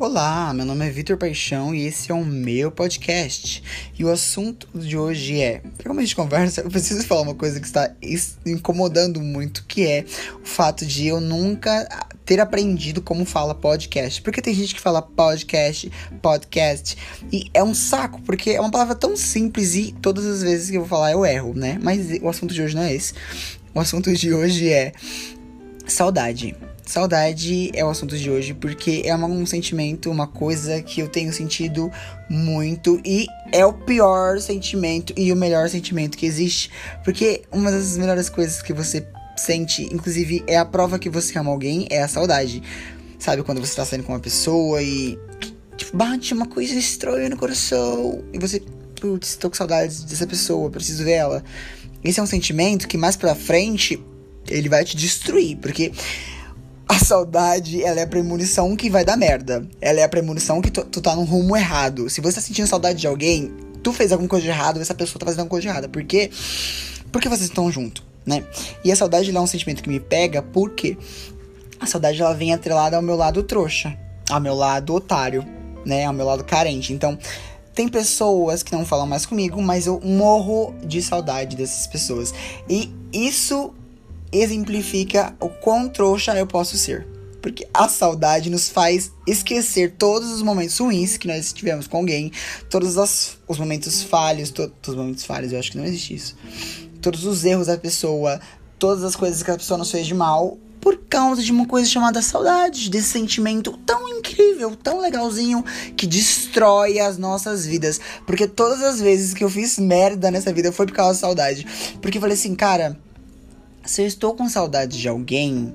Olá, meu nome é Vitor Paixão e esse é o meu podcast. E o assunto de hoje é, como a gente conversa, eu preciso falar uma coisa que está incomodando muito, que é o fato de eu nunca ter aprendido como fala podcast. Porque tem gente que fala podcast, podcast, e é um saco, porque é uma palavra tão simples e todas as vezes que eu vou falar eu erro, né? Mas o assunto de hoje não é esse. O assunto de hoje é saudade. Saudade é o assunto de hoje porque é um sentimento, uma coisa que eu tenho sentido muito e é o pior sentimento e o melhor sentimento que existe. Porque uma das melhores coisas que você sente, inclusive, é a prova que você ama alguém, é a saudade. Sabe, quando você tá saindo com uma pessoa e tipo, bate uma coisa estranha no coração e você, putz, tô com saudades dessa pessoa, preciso ver ela. Esse é um sentimento que mais pra frente ele vai te destruir, porque a saudade, ela é a premonição que vai dar merda. Ela é a premonição que tu, tu tá num rumo errado. Se você tá sentindo saudade de alguém, tu fez alguma coisa de errado, essa pessoa tá fazendo alguma coisa de errada. Por quê? Porque vocês estão juntos, né? E a saudade é um sentimento que me pega porque a saudade ela vem atrelada ao meu lado trouxa, ao meu lado otário, né? Ao meu lado carente. Então, tem pessoas que não falam mais comigo, mas eu morro de saudade dessas pessoas. E isso exemplifica o quão trouxa eu posso ser. Porque a saudade nos faz esquecer todos os momentos ruins que nós tivemos com alguém, todos as, os momentos falhos, todos os momentos falhos, eu acho que não existe isso. Todos os erros da pessoa, todas as coisas que a pessoa nos fez de mal, por causa de uma coisa chamada saudade, desse sentimento tão incrível, tão legalzinho, que destrói as nossas vidas. Porque todas as vezes que eu fiz merda nessa vida foi por causa da saudade. Porque eu falei assim, cara se eu estou com saudade de alguém,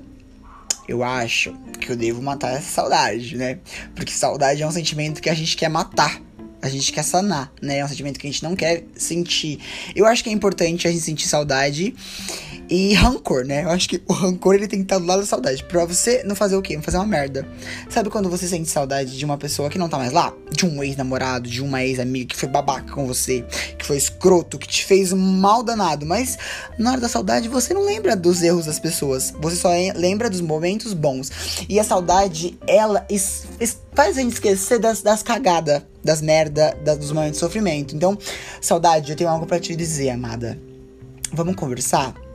eu acho que eu devo matar essa saudade, né? Porque saudade é um sentimento que a gente quer matar. A gente quer sanar, né? É um sentimento que a gente não quer sentir. Eu acho que é importante a gente sentir saudade e rancor, né? Eu acho que o rancor ele tem que estar do lado da saudade. Pra você não fazer o quê? Não fazer uma merda. Sabe quando você sente saudade de uma pessoa que não tá mais lá? De um ex-namorado, de uma ex-amiga que foi babaca com você, que foi escroto, que te fez mal danado. Mas na hora da saudade você não lembra dos erros das pessoas. Você só lembra dos momentos bons. E a saudade, ela faz a gente esquecer das, das cagadas, das merda, dos momentos de sofrimento. Então, saudade, eu tenho algo para te dizer, amada. Vamos conversar?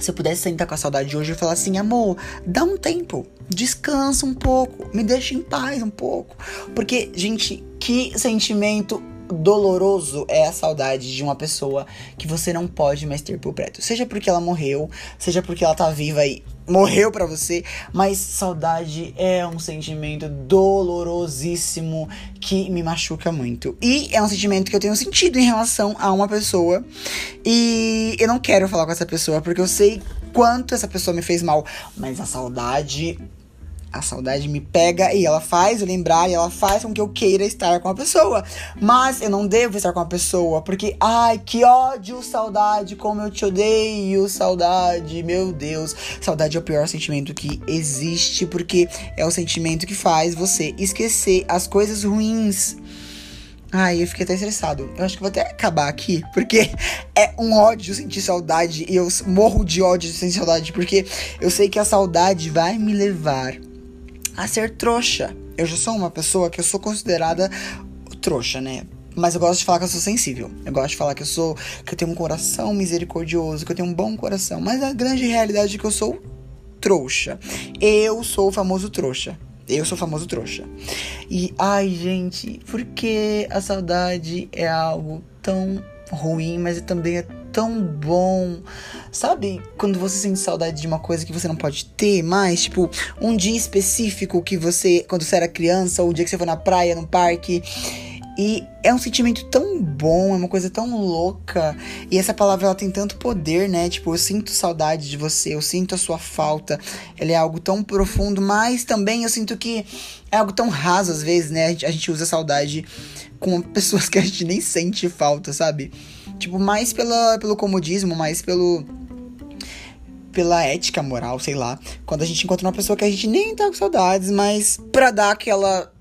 Se eu pudesse sentar com a saudade de hoje e falar assim, amor, dá um tempo, descansa um pouco, me deixa em paz um pouco. Porque, gente, que sentimento doloroso é a saudade de uma pessoa que você não pode mais ter por perto. Seja porque ela morreu, seja porque ela tá viva e morreu para você, mas saudade é um sentimento dolorosíssimo que me machuca muito. E é um sentimento que eu tenho sentido em relação a uma pessoa e eu não quero falar com essa pessoa porque eu sei quanto essa pessoa me fez mal, mas a saudade a saudade me pega e ela faz eu lembrar e ela faz com que eu queira estar com a pessoa. Mas eu não devo estar com a pessoa, porque, ai, que ódio, saudade, como eu te odeio, saudade, meu Deus. Saudade é o pior sentimento que existe, porque é o sentimento que faz você esquecer as coisas ruins. Ai, eu fiquei até estressado. Eu acho que vou até acabar aqui, porque é um ódio sentir saudade e eu morro de ódio sentir saudade, porque eu sei que a saudade vai me levar a ser trouxa. Eu já sou uma pessoa que eu sou considerada trouxa, né? Mas eu gosto de falar que eu sou sensível. Eu gosto de falar que eu sou. que eu tenho um coração misericordioso, que eu tenho um bom coração. Mas a grande realidade é que eu sou trouxa. Eu sou o famoso trouxa. Eu sou o famoso trouxa. E, ai, gente, por que a saudade é algo tão ruim, mas também é tão bom. Sabe quando você sente saudade de uma coisa que você não pode ter mais? Tipo, um dia específico que você, quando você era criança, ou o dia que você foi na praia, no parque. E é um sentimento tão bom, é uma coisa tão louca. E essa palavra ela tem tanto poder, né? Tipo, eu sinto saudade de você, eu sinto a sua falta. Ela é algo tão profundo, mas também eu sinto que é algo tão raso às vezes, né? A gente, usa saudade com pessoas que a gente nem sente falta, sabe? Tipo, mais pela, pelo comodismo, mais pelo. pela ética moral, sei lá. Quando a gente encontra uma pessoa que a gente nem tá com saudades, mas pra dar aquela.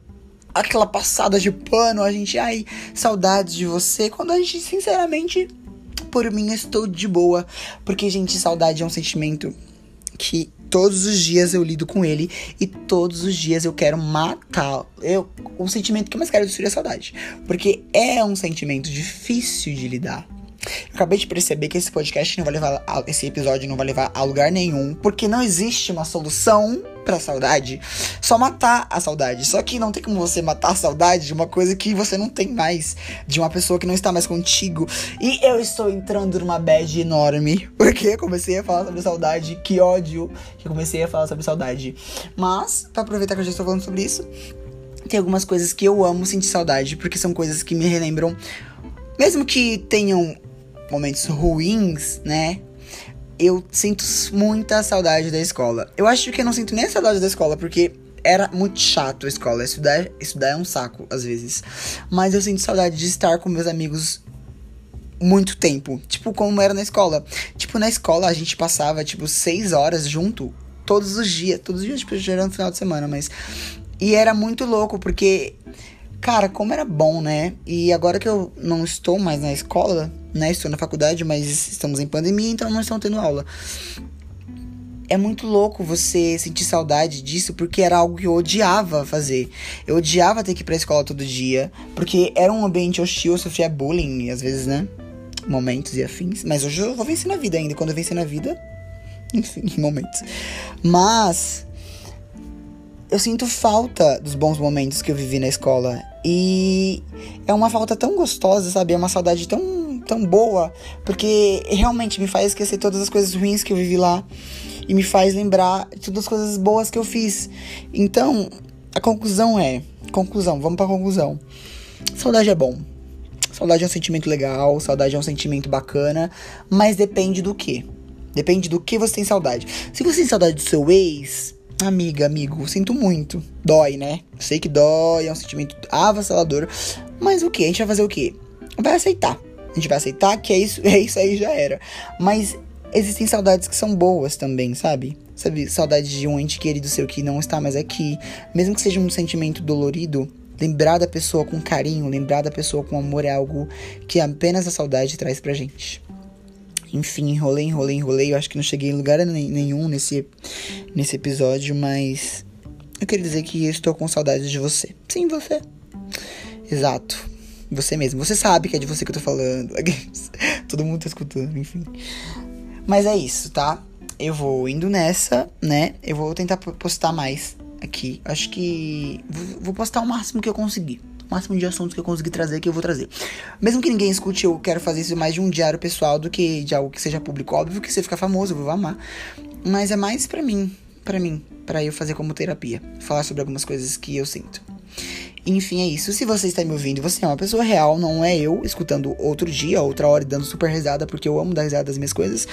aquela passada de pano, a gente. Ai, saudades de você. Quando a gente, sinceramente, por mim, estou de boa. Porque, gente, saudade é um sentimento que todos os dias eu lido com ele e todos os dias eu quero matar. Eu, o sentimento que eu mais quero destruir é a saudade. Porque é um sentimento difícil de lidar. Eu acabei de perceber que esse podcast não vai levar. A, esse episódio não vai levar a lugar nenhum. Porque não existe uma solução pra saudade. Só matar a saudade. Só que não tem como você matar a saudade de uma coisa que você não tem mais. De uma pessoa que não está mais contigo. E eu estou entrando numa bad enorme. Porque comecei a falar sobre saudade. Que ódio que comecei a falar sobre saudade. Mas, para aproveitar que eu já estou falando sobre isso. Tem algumas coisas que eu amo sentir saudade, porque são coisas que me relembram mesmo que tenham momentos ruins, né? Eu sinto muita saudade da escola. Eu acho que eu não sinto nem saudade da escola, porque era muito chato a escola. Estudar, estudar é um saco, às vezes. Mas eu sinto saudade de estar com meus amigos muito tempo. Tipo, como era na escola. Tipo, na escola a gente passava, tipo, seis horas junto. Todos os dias. Todos os dias, tipo, no final de semana, mas. E era muito louco, porque. Cara, como era bom, né? E agora que eu não estou mais na escola, né? Estou na faculdade, mas estamos em pandemia, então não estão tendo aula. É muito louco você sentir saudade disso, porque era algo que eu odiava fazer. Eu odiava ter que ir pra escola todo dia, porque era um ambiente hostil, eu sofria bullying, às vezes, né? Momentos e afins. Mas hoje eu vou vencer na vida ainda. Quando eu vencer na vida, enfim, momentos. Mas eu sinto falta dos bons momentos que eu vivi na escola. E é uma falta tão gostosa, sabe? É uma saudade tão tão boa, porque realmente me faz esquecer todas as coisas ruins que eu vivi lá e me faz lembrar de todas as coisas boas que eu fiz. Então, a conclusão é, conclusão, vamos para conclusão. Saudade é bom. Saudade é um sentimento legal, saudade é um sentimento bacana, mas depende do que. Depende do que você tem saudade. Se você tem saudade do seu ex, amiga, amigo, sinto muito. Dói, né? Sei que dói, é um sentimento avassalador. Mas o que? A gente vai fazer o quê? Vai aceitar a gente vai aceitar que é isso, é isso aí já era. Mas existem saudades que são boas também, sabe? Sabe, saudade de um ente querido seu que não está mais aqui, mesmo que seja um sentimento dolorido, lembrar da pessoa com carinho, lembrar da pessoa com amor é algo que apenas a saudade traz pra gente. Enfim, enrolei, enrolei, enrolei. Eu acho que não cheguei em lugar nenhum nesse, nesse episódio, mas eu queria dizer que estou com saudades de você. Sim, você. Exato. Você mesmo. Você sabe que é de você que eu tô falando. Todo mundo tá escutando, enfim. Mas é isso, tá? Eu vou indo nessa, né? Eu vou tentar postar mais aqui. Acho que. Vou postar o máximo que eu conseguir. O máximo de assuntos que eu conseguir trazer, que eu vou trazer. Mesmo que ninguém escute, eu quero fazer isso mais de um diário pessoal do que de algo que seja público. Óbvio que você ficar famoso, eu vou amar. Mas é mais para mim. para mim. para eu fazer como terapia. Falar sobre algumas coisas que eu sinto. Enfim, é isso. Se você está me ouvindo, você é uma pessoa real, não é eu escutando outro dia, outra hora e dando super risada, porque eu amo dar risada das minhas coisas.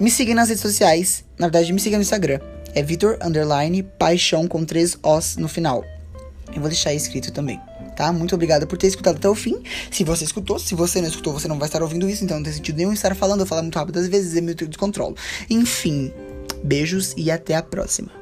Me siga nas redes sociais. Na verdade, me siga no Instagram. É Vitor Underline Paixão com três Os no final. Eu vou deixar escrito também, tá? Muito obrigada por ter escutado até o fim. Se você escutou, se você não escutou, você não vai estar ouvindo isso, então não tem sentido nenhum estar falando, eu falar muito rápido às vezes, é meio descontrolo. Enfim, beijos e até a próxima.